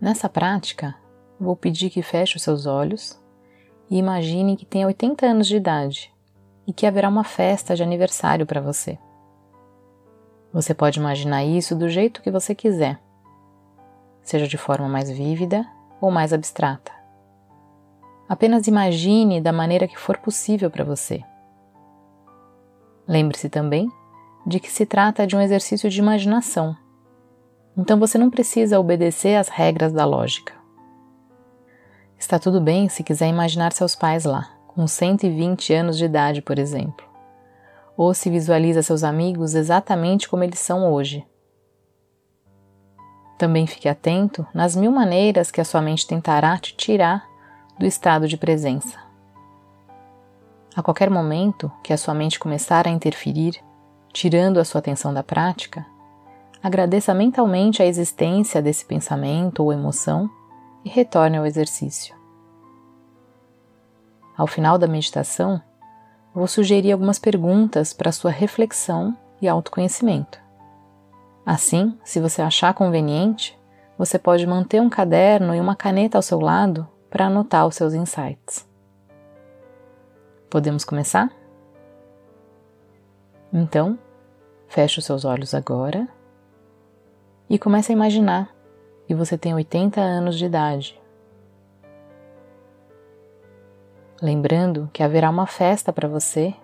Nessa prática, vou pedir que feche os seus olhos e imagine que tem 80 anos de idade e que haverá uma festa de aniversário para você. Você pode imaginar isso do jeito que você quiser, seja de forma mais vívida ou mais abstrata. Apenas imagine da maneira que for possível para você. Lembre-se também de que se trata de um exercício de imaginação, então você não precisa obedecer às regras da lógica. Está tudo bem se quiser imaginar seus pais lá, com 120 anos de idade, por exemplo, ou se visualiza seus amigos exatamente como eles são hoje. Também fique atento nas mil maneiras que a sua mente tentará te tirar do estado de presença. A qualquer momento que a sua mente começar a interferir, tirando a sua atenção da prática, agradeça mentalmente a existência desse pensamento ou emoção e retorne ao exercício. Ao final da meditação, vou sugerir algumas perguntas para sua reflexão e autoconhecimento. Assim, se você achar conveniente, você pode manter um caderno e uma caneta ao seu lado para anotar os seus insights. Podemos começar? Então, feche os seus olhos agora e comece a imaginar que você tem 80 anos de idade. Lembrando que haverá uma festa para você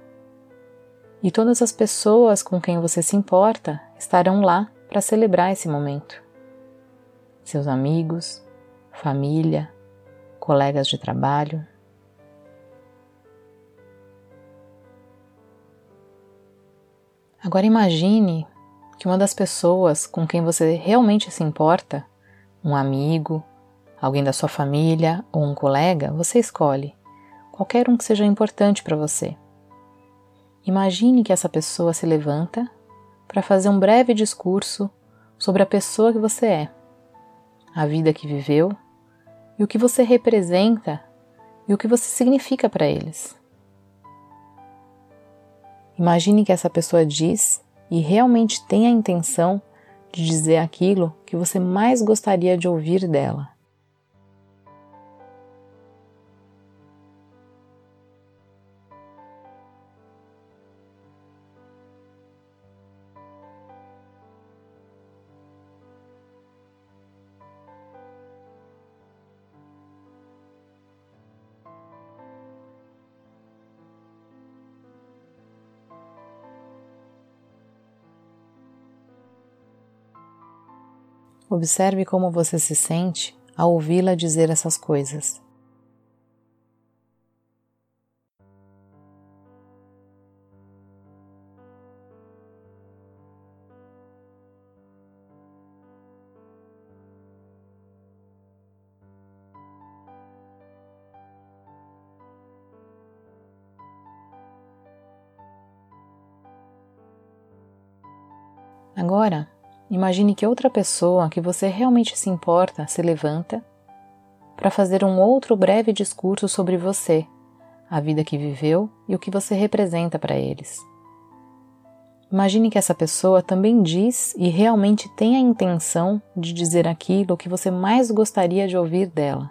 e todas as pessoas com quem você se importa estarão lá para celebrar esse momento. Seus amigos, família, colegas de trabalho. Agora imagine que uma das pessoas com quem você realmente se importa, um amigo, alguém da sua família ou um colega, você escolhe, qualquer um que seja importante para você. Imagine que essa pessoa se levanta para fazer um breve discurso sobre a pessoa que você é, a vida que viveu e o que você representa e o que você significa para eles. Imagine que essa pessoa diz e realmente tem a intenção de dizer aquilo que você mais gostaria de ouvir dela. Observe como você se sente ao ouvi-la dizer essas coisas. Agora, Imagine que outra pessoa que você realmente se importa se levanta para fazer um outro breve discurso sobre você, a vida que viveu e o que você representa para eles. Imagine que essa pessoa também diz e realmente tem a intenção de dizer aquilo que você mais gostaria de ouvir dela.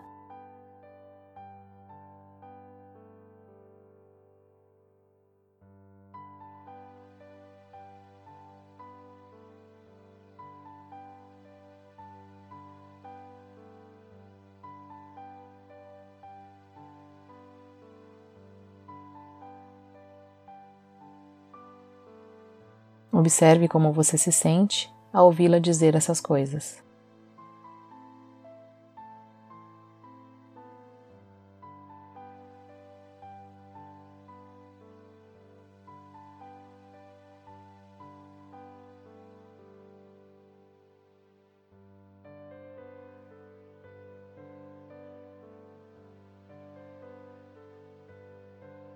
Observe como você se sente ao ouvi-la dizer essas coisas.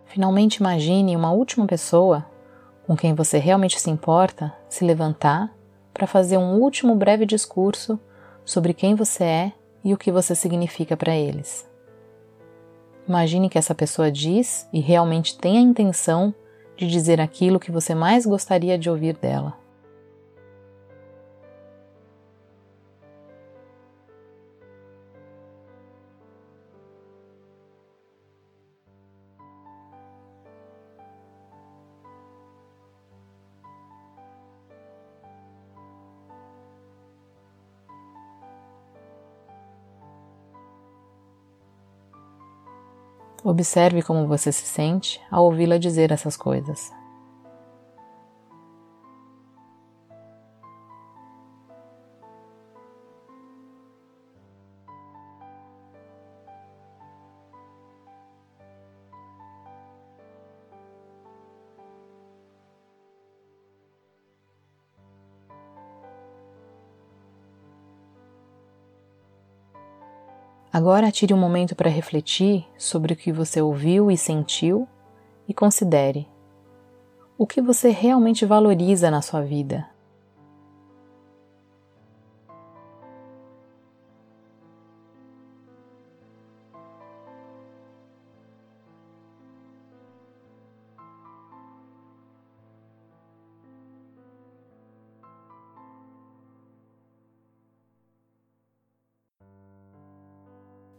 Finalmente imagine uma última pessoa com quem você realmente se importa se levantar para fazer um último breve discurso sobre quem você é e o que você significa para eles. Imagine que essa pessoa diz e realmente tem a intenção de dizer aquilo que você mais gostaria de ouvir dela. Observe como você se sente ao ouvi-la dizer essas coisas. Agora tire um momento para refletir sobre o que você ouviu e sentiu e considere o que você realmente valoriza na sua vida.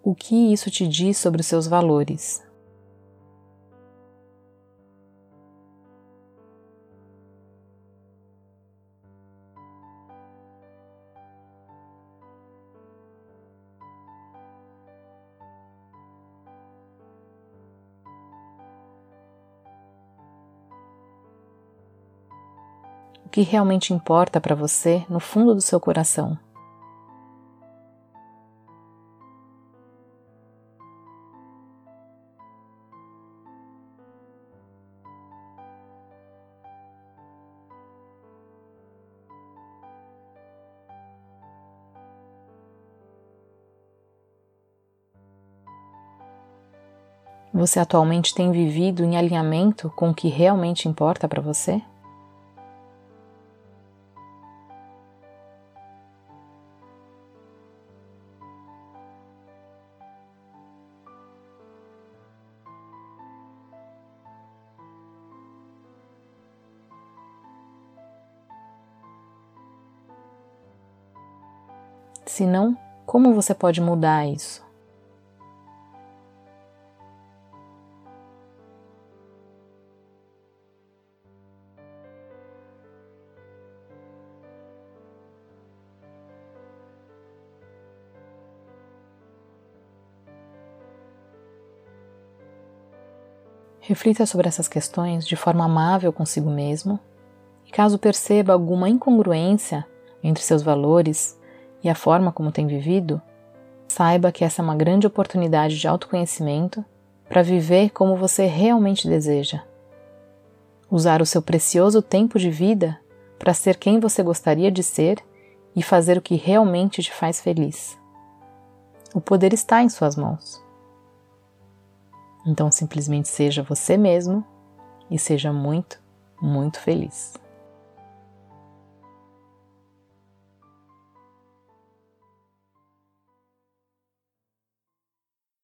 O que isso te diz sobre os seus valores. O que realmente importa para você no fundo do seu coração. Você atualmente tem vivido em alinhamento com o que realmente importa para você? Se não, como você pode mudar isso? Reflita sobre essas questões de forma amável consigo mesmo e, caso perceba alguma incongruência entre seus valores e a forma como tem vivido, saiba que essa é uma grande oportunidade de autoconhecimento para viver como você realmente deseja. Usar o seu precioso tempo de vida para ser quem você gostaria de ser e fazer o que realmente te faz feliz. O poder está em suas mãos. Então simplesmente seja você mesmo e seja muito, muito feliz.